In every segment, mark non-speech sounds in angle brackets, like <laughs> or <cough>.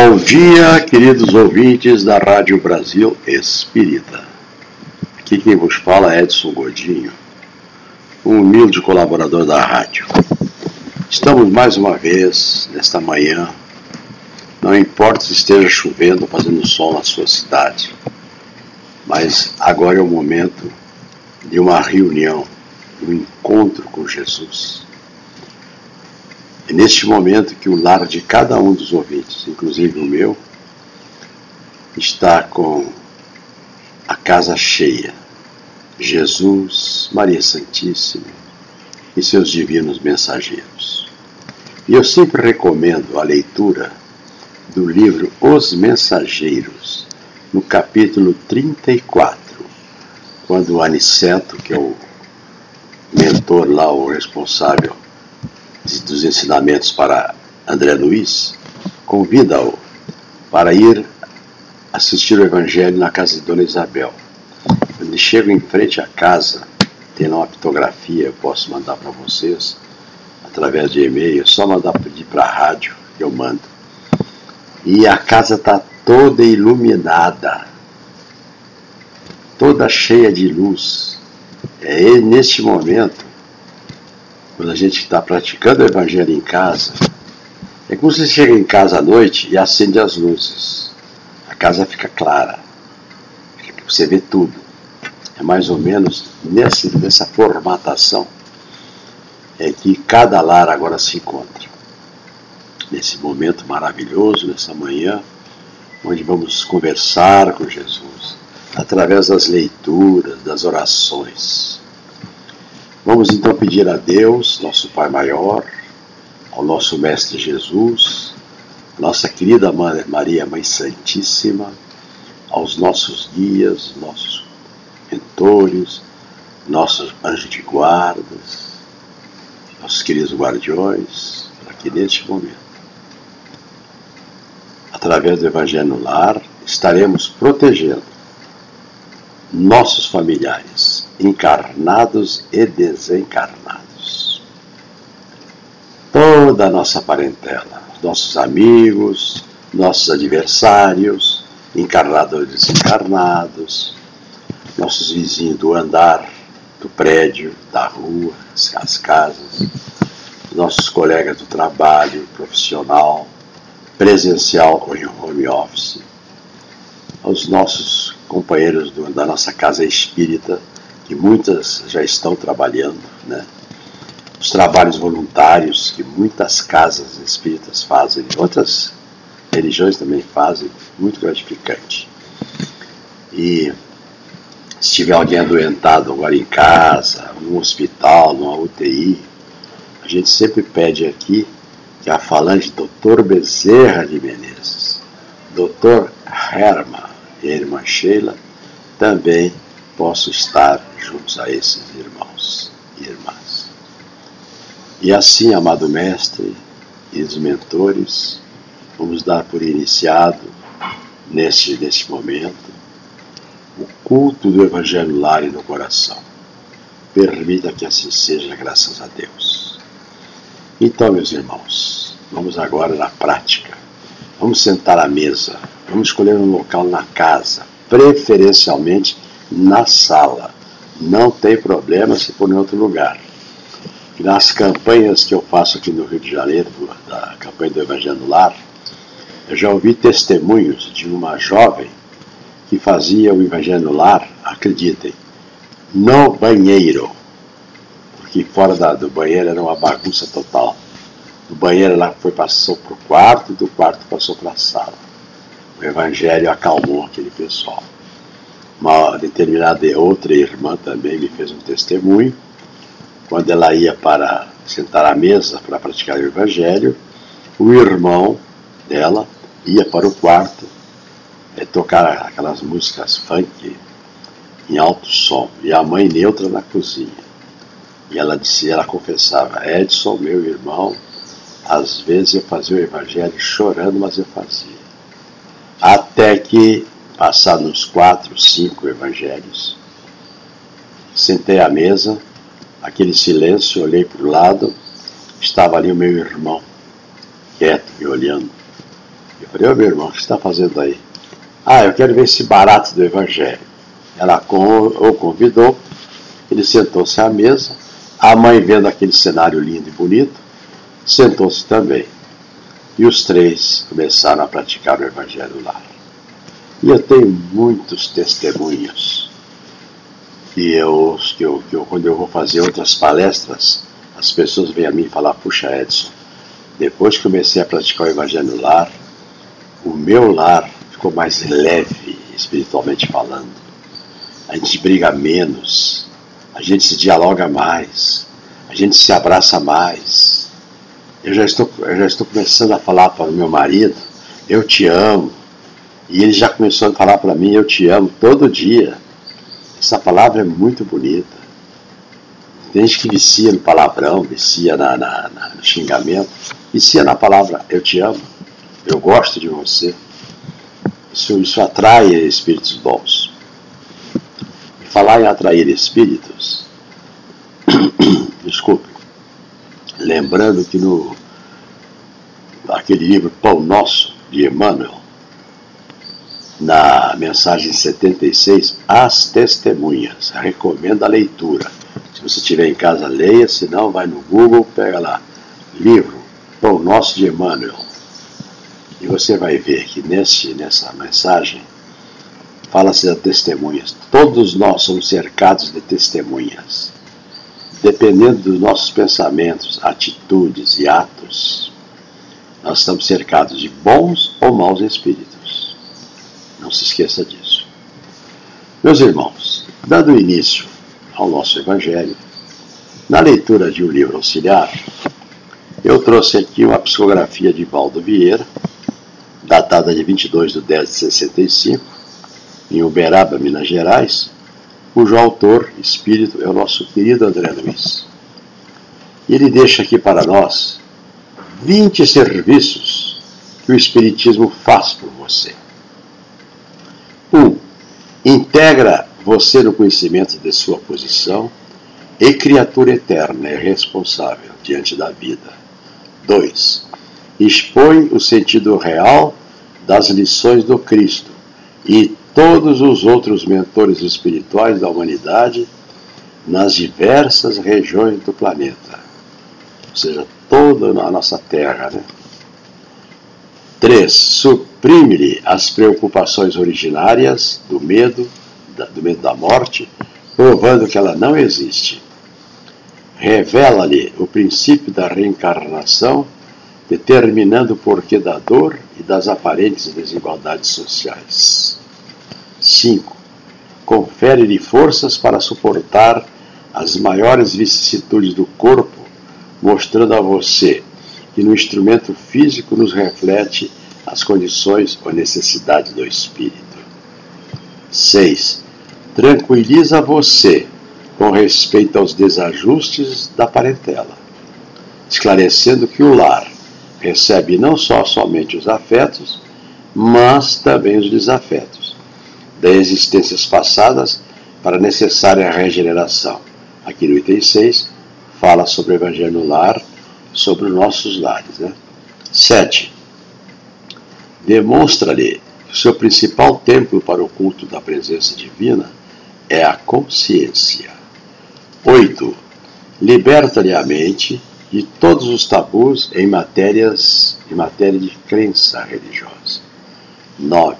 Bom dia, queridos ouvintes da Rádio Brasil Espírita. Aqui quem vos fala é Edson Godinho, um humilde colaborador da rádio. Estamos mais uma vez nesta manhã, não importa se esteja chovendo ou fazendo sol na sua cidade, mas agora é o momento de uma reunião, um encontro com Jesus é neste momento que o lar de cada um dos ouvintes, inclusive o meu, está com a casa cheia. Jesus, Maria Santíssima e seus divinos mensageiros. E eu sempre recomendo a leitura do livro Os Mensageiros, no capítulo 34, quando o Aniceto, que é o mentor lá, o responsável dos ensinamentos para André Luiz, convida-o para ir assistir o Evangelho na casa de Dona Isabel. Quando chega em frente à casa, tem lá uma pictografia, eu posso mandar para vocês, através de e-mail, é só mandar pedir para a rádio, que eu mando. E a casa está toda iluminada, toda cheia de luz. É neste momento quando a gente está praticando o Evangelho em casa, é como se chega em casa à noite e acende as luzes. A casa fica clara. Você vê tudo. É mais ou menos nessa, nessa formatação é que cada lar agora se encontra. Nesse momento maravilhoso, nessa manhã, onde vamos conversar com Jesus, através das leituras, das orações. Vamos então pedir a Deus, nosso Pai Maior, ao nosso Mestre Jesus, nossa querida Maria Mãe Santíssima, aos nossos guias, nossos mentores, nossos anjos de guardas, nossos queridos guardiões, para que neste momento, através do Evangelho no Lar, estaremos protegendo nossos familiares, encarnados e desencarnados. Toda a nossa parentela, nossos amigos, nossos adversários, encarnados e desencarnados, nossos vizinhos do andar, do prédio, da rua, as casas, nossos colegas do trabalho profissional, presencial ou em home office, aos nossos companheiros do, da nossa casa espírita, que muitas já estão trabalhando, né? os trabalhos voluntários que muitas casas espíritas fazem, outras religiões também fazem, muito gratificante. E se tiver alguém adoentado agora em casa, num hospital, numa UTI, a gente sempre pede aqui que a falante Dr. Bezerra de Menezes, Dr. Herman, e a irmã Sheila, também posso estar juntos a esses irmãos e irmãs. E assim, amado Mestre e os mentores, vamos dar por iniciado, neste, neste momento, o culto do Evangelho lar e no coração. Permita que assim seja, graças a Deus. Então, meus irmãos, vamos agora na prática. Vamos sentar à mesa Vamos escolher um local na casa, preferencialmente na sala. Não tem problema se for em outro lugar. Nas campanhas que eu faço aqui no Rio de Janeiro, da campanha do Evangelho Lar, eu já ouvi testemunhos de uma jovem que fazia o Evangelho Lar, acreditem, no banheiro, porque fora da, do banheiro era uma bagunça total. Do banheiro ela foi, passou para o quarto, do quarto passou para a sala o Evangelho acalmou aquele pessoal. Uma determinada outra irmã também me fez um testemunho. Quando ela ia para sentar à mesa para praticar o Evangelho, o irmão dela ia para o quarto é, tocar aquelas músicas funk em alto som e a mãe neutra na cozinha. E ela disse, ela confessava, Edson, meu irmão, às vezes eu fazia o evangelho chorando, mas eu fazia. Até que, passados quatro, cinco evangelhos, sentei à mesa, aquele silêncio, olhei para o lado, estava ali o meu irmão, quieto, me olhando. Eu falei, ô meu irmão, o que você está fazendo aí? Ah, eu quero ver esse barato do Evangelho. Ela o convidou, ele sentou-se à mesa, a mãe vendo aquele cenário lindo e bonito, sentou-se também. E os três começaram a praticar o Evangelho lá. E eu tenho muitos testemunhos. E eu, que eu, que eu, quando eu vou fazer outras palestras, as pessoas vêm a mim falar, puxa Edson, depois que comecei a praticar o Evangelho lar, o meu lar ficou mais leve, espiritualmente falando. A gente briga menos, a gente se dialoga mais, a gente se abraça mais. Eu já estou, eu já estou começando a falar para o meu marido, eu te amo. E ele já começou a falar para mim, eu te amo, todo dia. Essa palavra é muito bonita. Tem gente que vicia no palavrão, vicia na, na, na, no xingamento, vicia na palavra eu te amo, eu gosto de você. Isso, isso atrai espíritos bons. E falar em atrair espíritos, <coughs> desculpe, lembrando que no aquele livro Pão Nosso, de Emmanuel, na mensagem 76, as testemunhas. Recomendo a leitura. Se você estiver em casa, leia, se não, vai no Google, pega lá, livro Pão Nosso de Emmanuel. E você vai ver que nesse, nessa mensagem fala-se de testemunhas. Todos nós somos cercados de testemunhas. Dependendo dos nossos pensamentos, atitudes e atos, nós estamos cercados de bons ou maus espíritos. Não se esqueça disso. Meus irmãos, dando início ao nosso Evangelho, na leitura de um livro auxiliar, eu trouxe aqui uma psicografia de Valdo Vieira, datada de 22 de 10 de 65, em Uberaba, Minas Gerais, cujo autor, espírito, é o nosso querido André Luiz. Ele deixa aqui para nós 20 serviços que o Espiritismo faz por você. 1. Integra você no conhecimento de sua posição e criatura eterna e responsável diante da vida. 2. Expõe o sentido real das lições do Cristo e todos os outros mentores espirituais da humanidade nas diversas regiões do planeta, ou seja, toda a nossa Terra. Né? 3. Suprime-lhe as preocupações originárias do medo, do medo da morte, provando que ela não existe. Revela-lhe o princípio da reencarnação, determinando o porquê da dor e das aparentes desigualdades sociais. 5. Confere-lhe forças para suportar as maiores vicissitudes do corpo mostrando a você que no instrumento físico nos reflete as condições ou necessidades do espírito. 6. Tranquiliza você com respeito aos desajustes da parentela, esclarecendo que o lar recebe não só somente os afetos, mas também os desafetos, das existências passadas para a necessária regeneração. Aqui no item 6, fala sobre o Evangelho no lar, sobre os nossos lares. Né? Sete, demonstra-lhe que o seu principal templo para o culto da presença divina é a consciência. Oito, liberta-lhe a mente de todos os tabus em matérias em matéria de crença religiosa. 9.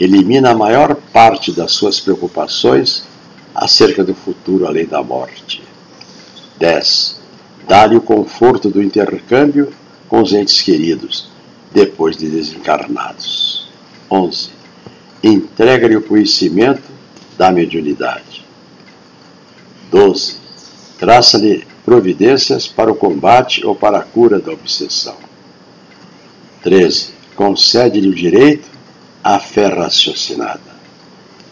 Elimina a maior parte das suas preocupações acerca do futuro além da morte. 10. Dá-lhe o conforto do intercâmbio com os entes queridos, depois de desencarnados. 11. Entrega-lhe o conhecimento da mediunidade. 12. Traça-lhe providências para o combate ou para a cura da obsessão. 13. Concede-lhe o direito à fé raciocinada.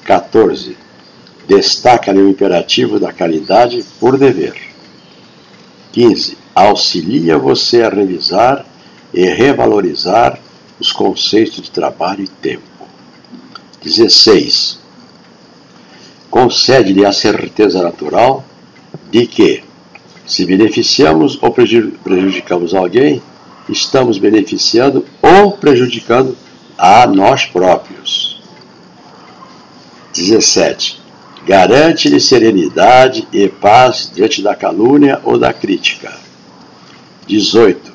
14. Destaca-lhe o imperativo da caridade por dever. 15. Auxilia você a revisar e revalorizar os conceitos de trabalho e tempo. 16. Concede-lhe a certeza natural de que, se beneficiamos ou prejudicamos alguém, estamos beneficiando ou prejudicando a nós próprios. 17. Garante-lhe serenidade e paz diante da calúnia ou da crítica. 18.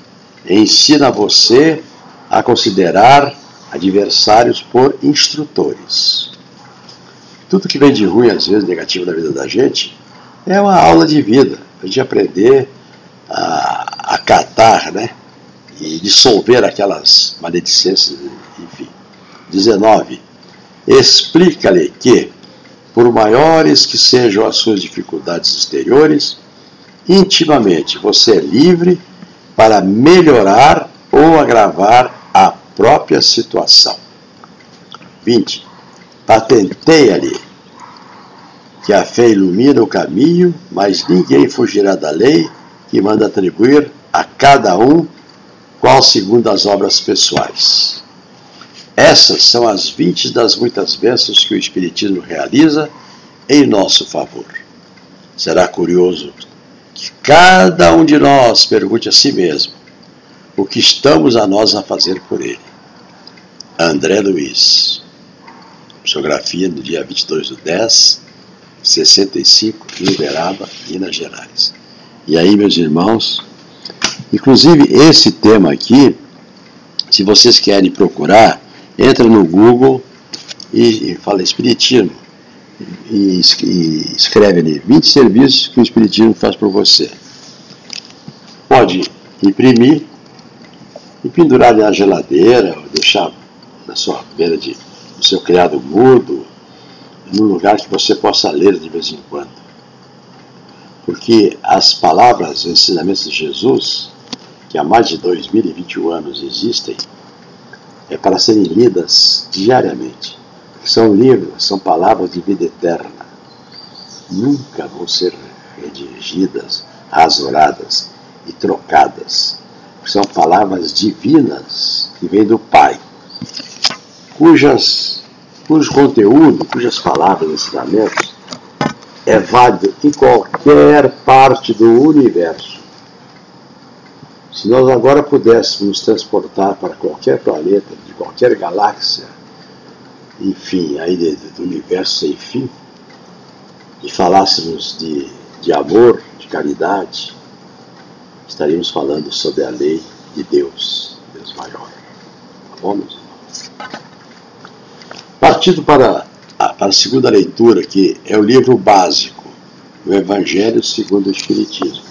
Ensina você a considerar adversários por instrutores. Tudo que vem de ruim, às vezes negativo na vida da gente, é uma aula de vida, a gente aprender a acatar, né? E dissolver aquelas maledicências, enfim. 19. Explica-lhe que, por maiores que sejam as suas dificuldades exteriores, intimamente você é livre para melhorar ou agravar a própria situação. 20. Patenteia-lhe que a fé ilumina o caminho, mas ninguém fugirá da lei que manda atribuir a cada um qual segundo as obras pessoais. Essas são as 20 das muitas bênçãos que o Espiritismo realiza em nosso favor. Será curioso que cada um de nós pergunte a si mesmo o que estamos a nós a fazer por ele. André Luiz. Psicografia no dia 22 de 10, 65, em Uberaba, Minas Gerais. E aí, meus irmãos, inclusive esse tema aqui, se vocês querem procurar, entra no Google e, e fala Espiritismo. E, e escreve ali 20 serviços que o Espiritismo faz por você. Pode imprimir e pendurar na geladeira, ou deixar na sua beira de, do seu criado mudo, num lugar que você possa ler de vez em quando. Porque as palavras, os ensinamentos de Jesus, que há mais de 2021 anos existem, é para serem lidas diariamente. São livros, são palavras de vida eterna. Nunca vão ser redigidas, rasuradas e trocadas. São palavras divinas que vêm do Pai cujas, cujo conteúdo, cujas palavras, ensinamentos, é válido em qualquer parte do universo. Se nós agora pudéssemos transportar para qualquer planeta, de qualquer galáxia, enfim, aí do universo sem fim, e falássemos de, de amor, de caridade, estaríamos falando sobre a lei de Deus, Deus maior. Tá bom, meus Partindo para a, para a segunda leitura, que é o livro básico, o Evangelho segundo o Espiritismo.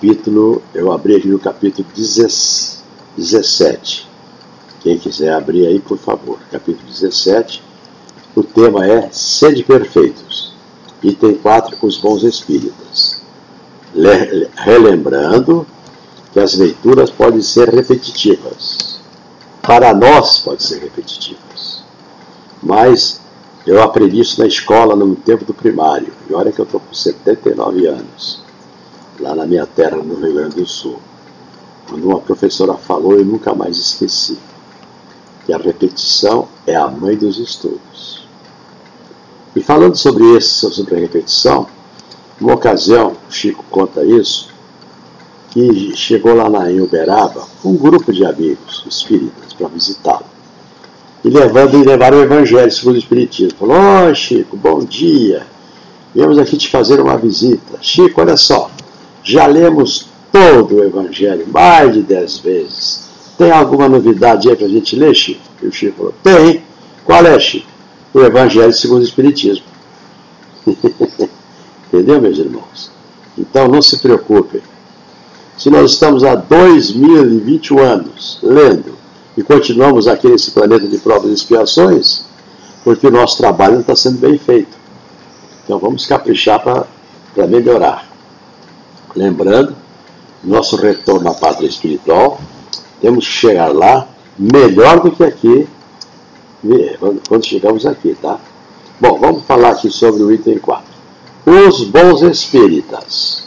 Capítulo, eu abri aqui no capítulo 17. Quem quiser abrir aí, por favor. Capítulo 17. O tema é Sede Perfeitos. Item 4, os bons espíritas. Relembrando que as leituras podem ser repetitivas. Para nós, pode ser repetitiva mas eu aprendi isso na escola no tempo do primário. E olha que eu estou com 79 anos, lá na minha terra, no Rio Grande do Sul. Quando uma professora falou, eu nunca mais esqueci. Que a repetição é a mãe dos estudos. E falando sobre isso, sobre a repetição, uma ocasião, Chico conta isso, que chegou lá na, em Uberaba um grupo de amigos espíritas para visitá-lo e levando e levaram o Evangelho segundo o Espiritismo. Falou, oh, Chico, bom dia. Viemos aqui te fazer uma visita. Chico, olha só, já lemos todo o Evangelho, mais de dez vezes. Tem alguma novidade aí para a gente ler, Chico? E o Chico falou, tem. Qual é, Chico? O Evangelho segundo o Espiritismo. <laughs> Entendeu, meus irmãos? Então não se preocupem. Se nós estamos há 2021 anos lendo e continuamos aqui nesse planeta de provas e expiações, porque o nosso trabalho não está sendo bem feito. Então vamos caprichar para melhorar. Lembrando, nosso retorno à pátria espiritual, temos que chegar lá melhor do que aqui, quando chegamos aqui, tá? Bom, vamos falar aqui sobre o item 4. Os bons espíritas.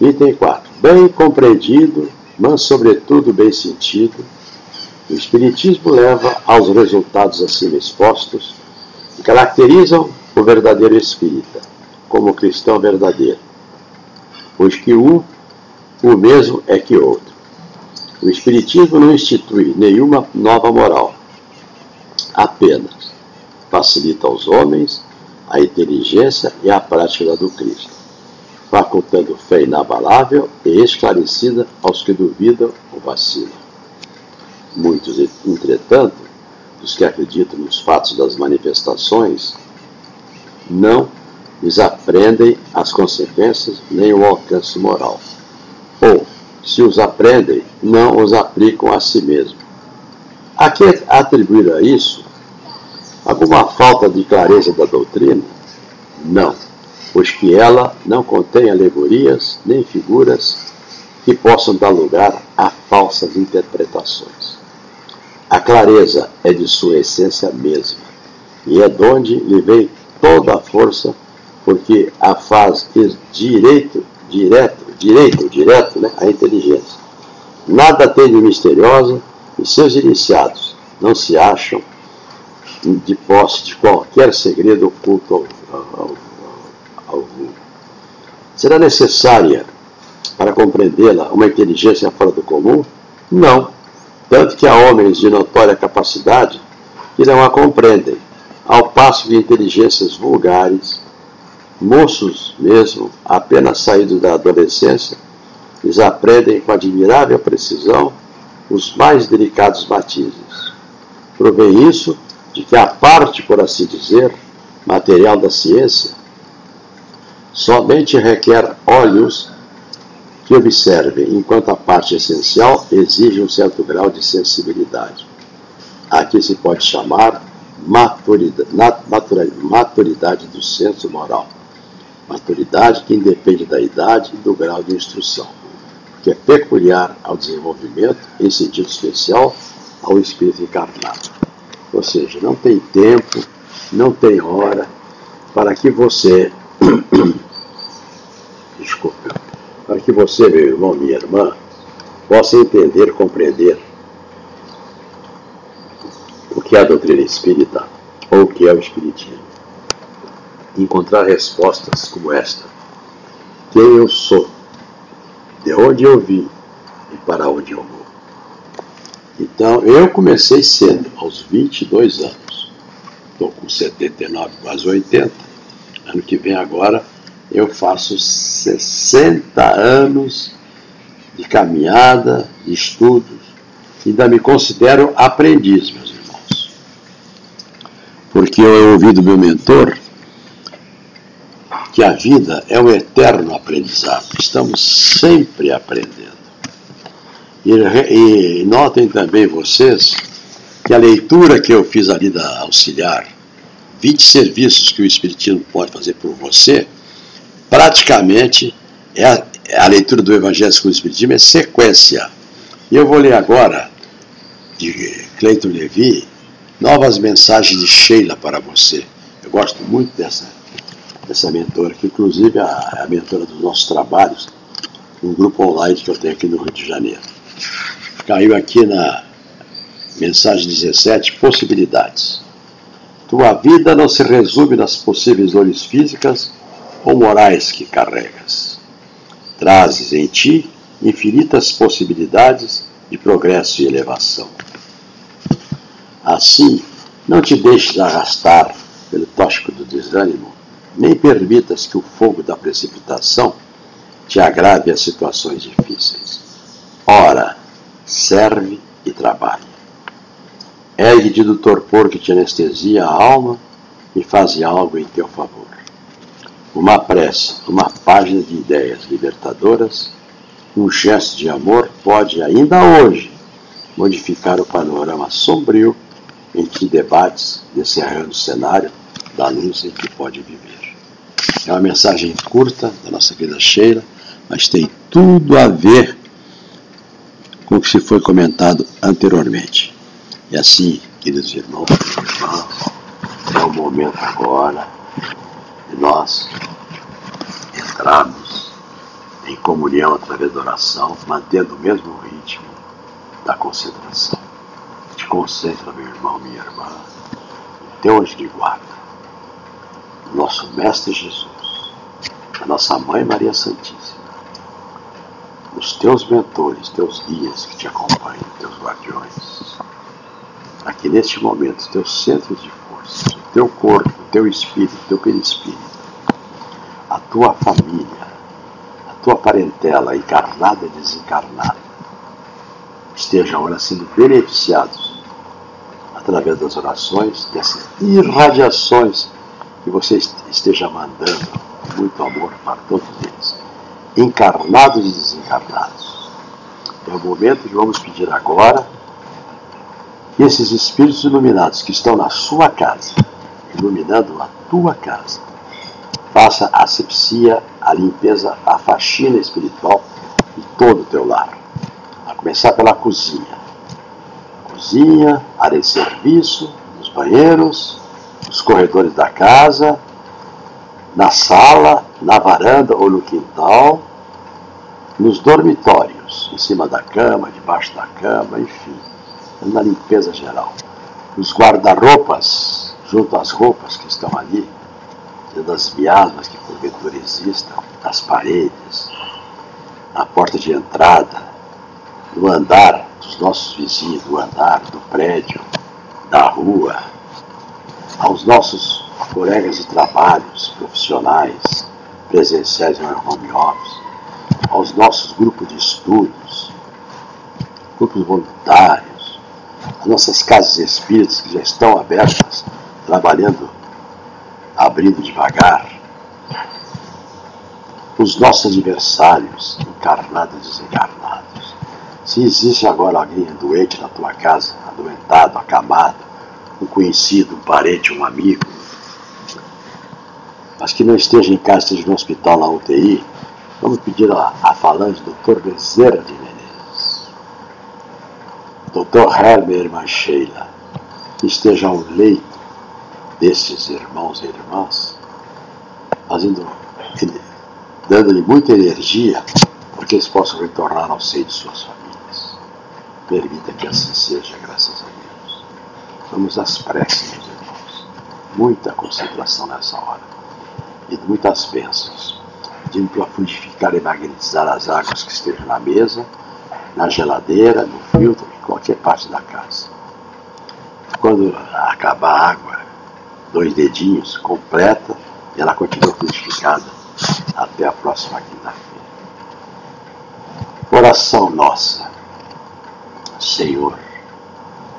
Item 4. Bem compreendido, mas sobretudo bem sentido, o Espiritismo leva aos resultados acima expostos que caracterizam o verdadeiro espírita como cristão verdadeiro, pois que o, o mesmo é que outro. O Espiritismo não institui nenhuma nova moral, apenas facilita aos homens a inteligência e a prática do Cristo, facultando fé inabalável e esclarecida aos que duvidam ou vacilam. Muitos, entretanto, dos que acreditam nos fatos das manifestações, não lhes aprendem as consequências nem o alcance moral. Ou, se os aprendem, não os aplicam a si mesmos. A que atribuir a isso Alguma falta de clareza da doutrina? Não, pois que ela não contém alegorias nem figuras que possam dar lugar a falsas interpretações. A clareza é de sua essência mesma, e é de onde lhe vem toda a força, porque a faz direito, direto, direito, direto, né, a inteligência. Nada tem de misteriosa e seus iniciados não se acham de posse de qualquer segredo oculto mundo. Será necessária, para compreendê-la, uma inteligência fora do comum? Não. Tanto que há homens de notória capacidade que não a compreendem, ao passo que inteligências vulgares, moços mesmo, apenas saídos da adolescência, eles aprendem com admirável precisão os mais delicados matizes. Provém isso de que a parte, por assim dizer, material da ciência, somente requer olhos que observem, enquanto a parte essencial exige um certo grau de sensibilidade. Aqui se pode chamar maturidade, maturidade do senso moral. Maturidade que independe da idade e do grau de instrução, que é peculiar ao desenvolvimento, em sentido especial, ao espírito encarnado. Ou seja, não tem tempo, não tem hora para que você. <coughs> Desculpe. Para que você, meu irmão, minha irmã, possa entender, compreender o que é a doutrina espírita ou o que é o espiritismo. Encontrar respostas como esta: quem eu sou, de onde eu vim e para onde eu vou. Então, eu comecei cedo, aos 22 anos. Estou com 79, quase 80. Ano que vem, agora, eu faço 60 anos de caminhada, de estudos. Ainda me considero aprendiz, meus irmãos. Porque eu ouvi do meu mentor que a vida é um eterno aprendizado. Estamos sempre aprendendo. E, e notem também vocês que a leitura que eu fiz ali da auxiliar, 20 serviços que o Espiritismo pode fazer por você, praticamente é a, é a leitura do Evangelho segundo o Espiritismo é sequência. E eu vou ler agora, de Cleiton Levi, novas mensagens de Sheila para você. Eu gosto muito dessa, dessa mentora, que inclusive é é a mentora dos nossos trabalhos, um grupo online que eu tenho aqui no Rio de Janeiro caiu aqui na mensagem 17, possibilidades. Tua vida não se resume nas possíveis dores físicas ou morais que carregas. Trazes em ti infinitas possibilidades de progresso e elevação. Assim, não te deixes arrastar pelo tóxico do desânimo, nem permitas que o fogo da precipitação te agrave as situações difíceis. Ora, serve e trabalha. Ergue-te do torpor que te anestesia a alma e faze algo em teu favor. Uma prece, uma página de ideias libertadoras, um gesto de amor pode, ainda hoje, modificar o panorama sombrio em que debates descerrando o cenário da luz em que pode viver. É uma mensagem curta da nossa querida Sheila, mas tem tudo a ver com o que se foi comentado anteriormente. E assim, queridos irmãos irmãs, é o momento agora de nós entrarmos em comunhão através da oração, mantendo o mesmo ritmo da concentração. Te concentra, meu irmão, minha irmã, teu anjo de guarda, nosso Mestre Jesus, a nossa Mãe Maria Santíssima os teus mentores, teus guias que te acompanham, teus guardiões. Aqui neste momento, teus centros de força, o teu corpo, o teu espírito, o teu perispírito, a tua família, a tua parentela encarnada e desencarnada, estejam agora sendo beneficiados através das orações, dessas irradiações que você esteja mandando muito amor para todos eles, encarnados e desencarnados. É o momento que vamos pedir agora que esses espíritos iluminados que estão na sua casa, iluminando a tua casa, faça a asepsia, a limpeza, a faxina espiritual de todo o teu lar. A começar pela cozinha. Cozinha, área de serviço, os banheiros, os corredores da casa, na sala, na varanda ou no quintal, nos dormitórios, em cima da cama, debaixo da cama, enfim, na limpeza geral. Os guarda-roupas, junto às roupas que estão ali, das miasmas que porventura existam, as paredes, na porta de entrada, no andar dos nossos vizinhos, do andar, do prédio, da rua, aos nossos colegas de trabalhos, profissionais, presenciais no home office, aos nossos grupos de estudos, grupos voluntários, as nossas casas espíritas que já estão abertas, trabalhando, abrindo devagar, os nossos adversários, encarnados e desencarnados. Se existe agora alguém doente na tua casa, adoentado, acamado, um conhecido, um parente, um amigo, mas que não esteja em casa, esteja no hospital, na UTI, vamos pedir a, a falange do Dr. Bezerra de Menezes, Dr. Herber, irmã Sheila, que esteja ao leito destes irmãos e irmãs, fazendo, dando-lhe muita energia para que eles possam retornar ao seio de suas famílias. Permita que assim seja, graças a Deus. Vamos às preces, meus irmãos. Muita concentração nessa hora e muitas bênçãos, pedindo para fluidificar e magnetizar as águas que estejam na mesa, na geladeira, no filtro, em qualquer parte da casa. Quando acabar a água, dois dedinhos, completa, e ela continua fluidificada até a próxima quinta-feira. Oração nossa. Senhor,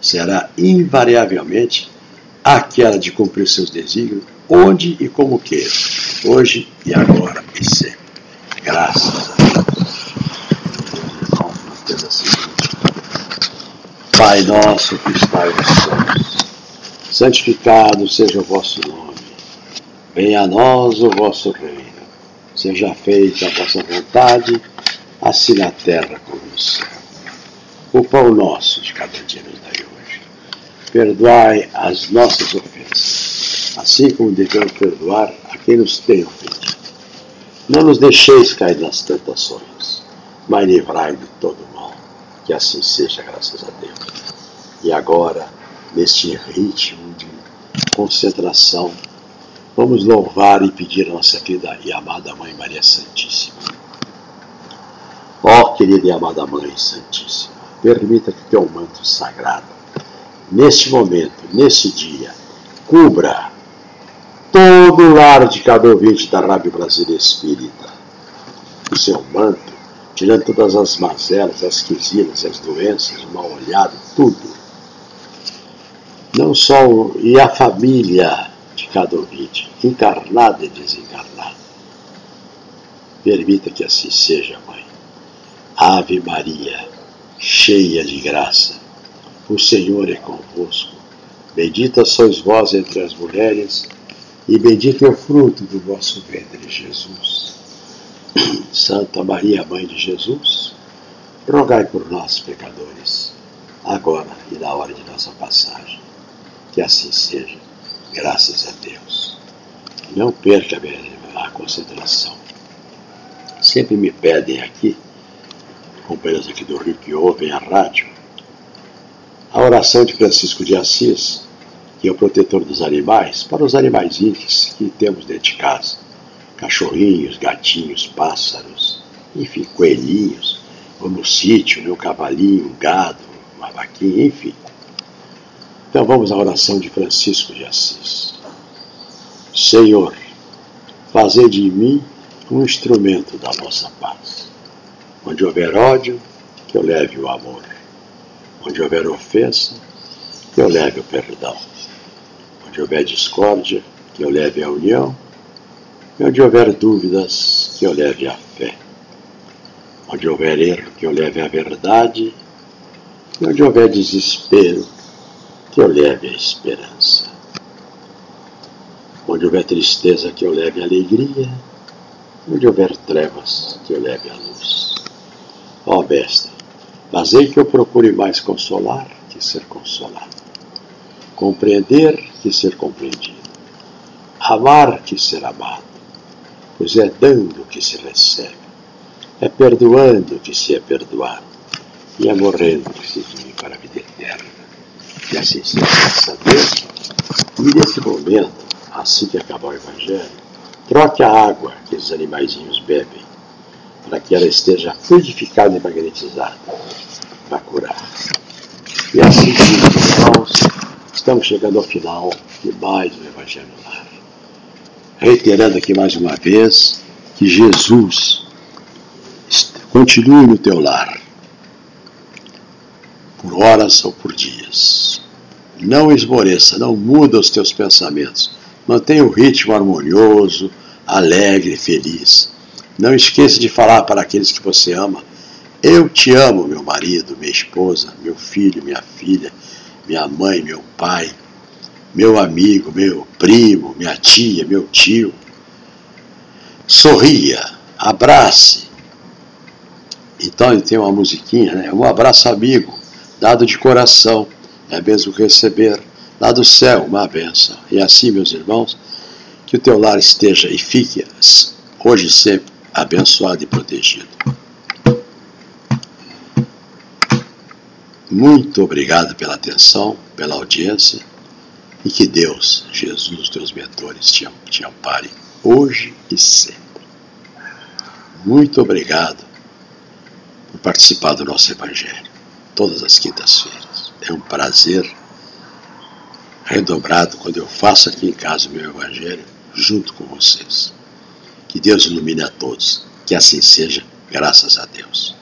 será invariavelmente aquela de cumprir seus desígnios onde e como queira, hoje e agora e sempre. Graças a Pai nosso que estais nos céus, santificado seja o vosso nome. Venha a nós o vosso reino. Seja feita a vossa vontade, assim na terra como no céu. O pão nosso de cada dia nos dai hoje. Perdoai as nossas ofensas, assim como devemos perdoar a quem nos tem ofendido. Não nos deixeis cair nas tentações, mas livrai de todo mal. Que assim seja, graças a Deus. E agora, neste ritmo de concentração, vamos louvar e pedir a nossa querida e amada Mãe Maria Santíssima. Ó oh, querida e amada Mãe Santíssima, permita que teu manto sagrado, neste momento, nesse dia, cubra todo o lar de cada ouvinte da Rádio Brasileira Espírita. O seu manto, tirando todas as mazelas, as quisinas, as doenças, o mal olhado, tudo. Não só o, e a família de cada ouvinte, encarnada e desencarnada. Permita que assim seja, Mãe. Ave Maria, cheia de graça, o Senhor é convosco. Bendita sois vós entre as mulheres e bendito é o fruto do vosso ventre, Jesus. <clears throat> Santa Maria, Mãe de Jesus, rogai por nós, pecadores, agora e na hora de nossa passagem. Que assim seja, graças a Deus. Não perca a concentração. Sempre me pedem aqui, companheiros aqui do Rio que ouvem a rádio, a oração de Francisco de Assis que é o protetor dos animais, para os animais que temos dentro de casa. Cachorrinhos, gatinhos, pássaros, enfim, coelhinhos, ou no sítio, meu cavalinho, gado, uma vaquinha, enfim. Então vamos à oração de Francisco de Assis. Senhor, fazei de mim um instrumento da vossa paz. Onde houver ódio, que eu leve o amor. Onde houver ofensa, que eu leve o perdão Onde houver discórdia, que eu leve a união. E onde houver dúvidas, que eu leve a fé. Onde houver erro, que eu leve a verdade. E onde houver desespero, que eu leve a esperança. Onde houver tristeza, que eu leve a alegria. Onde houver trevas, que eu leve a luz. Ó Mestre, fazei que eu procure mais consolar que ser consolado compreender que ser compreendido, amar que ser amado, pois é dando que se recebe, é perdoando que se é perdoado, e é morrendo que se vive para a vida eterna. Que assim seja, graças Deus. E nesse momento, assim que acabar o Evangelho, troque a água que os animaizinhos bebem, para que ela esteja fluidificada e magnetizada, para curar. E assim, irmãos, Estamos chegando ao final de mais um Evangelho Lar. Reiterando aqui mais uma vez que Jesus continue no teu lar, por horas ou por dias. Não esmoreça, não muda os teus pensamentos. Mantenha o ritmo harmonioso, alegre, feliz. Não esqueça de falar para aqueles que você ama. Eu te amo, meu marido, minha esposa, meu filho, minha filha minha mãe, meu pai, meu amigo, meu primo, minha tia, meu tio. Sorria, abrace. Então ele tem uma musiquinha, né? Um abraço amigo, dado de coração, é mesmo receber lá do céu uma benção. E assim, meus irmãos, que o teu lar esteja e fique hoje e sempre abençoado e protegido. Muito obrigado pela atenção, pela audiência e que Deus, Jesus, teus mentores, te, te ampare hoje e sempre. Muito obrigado por participar do nosso Evangelho, todas as quintas-feiras. É um prazer redobrado quando eu faço aqui em casa o meu Evangelho junto com vocês. Que Deus ilumine a todos. Que assim seja, graças a Deus.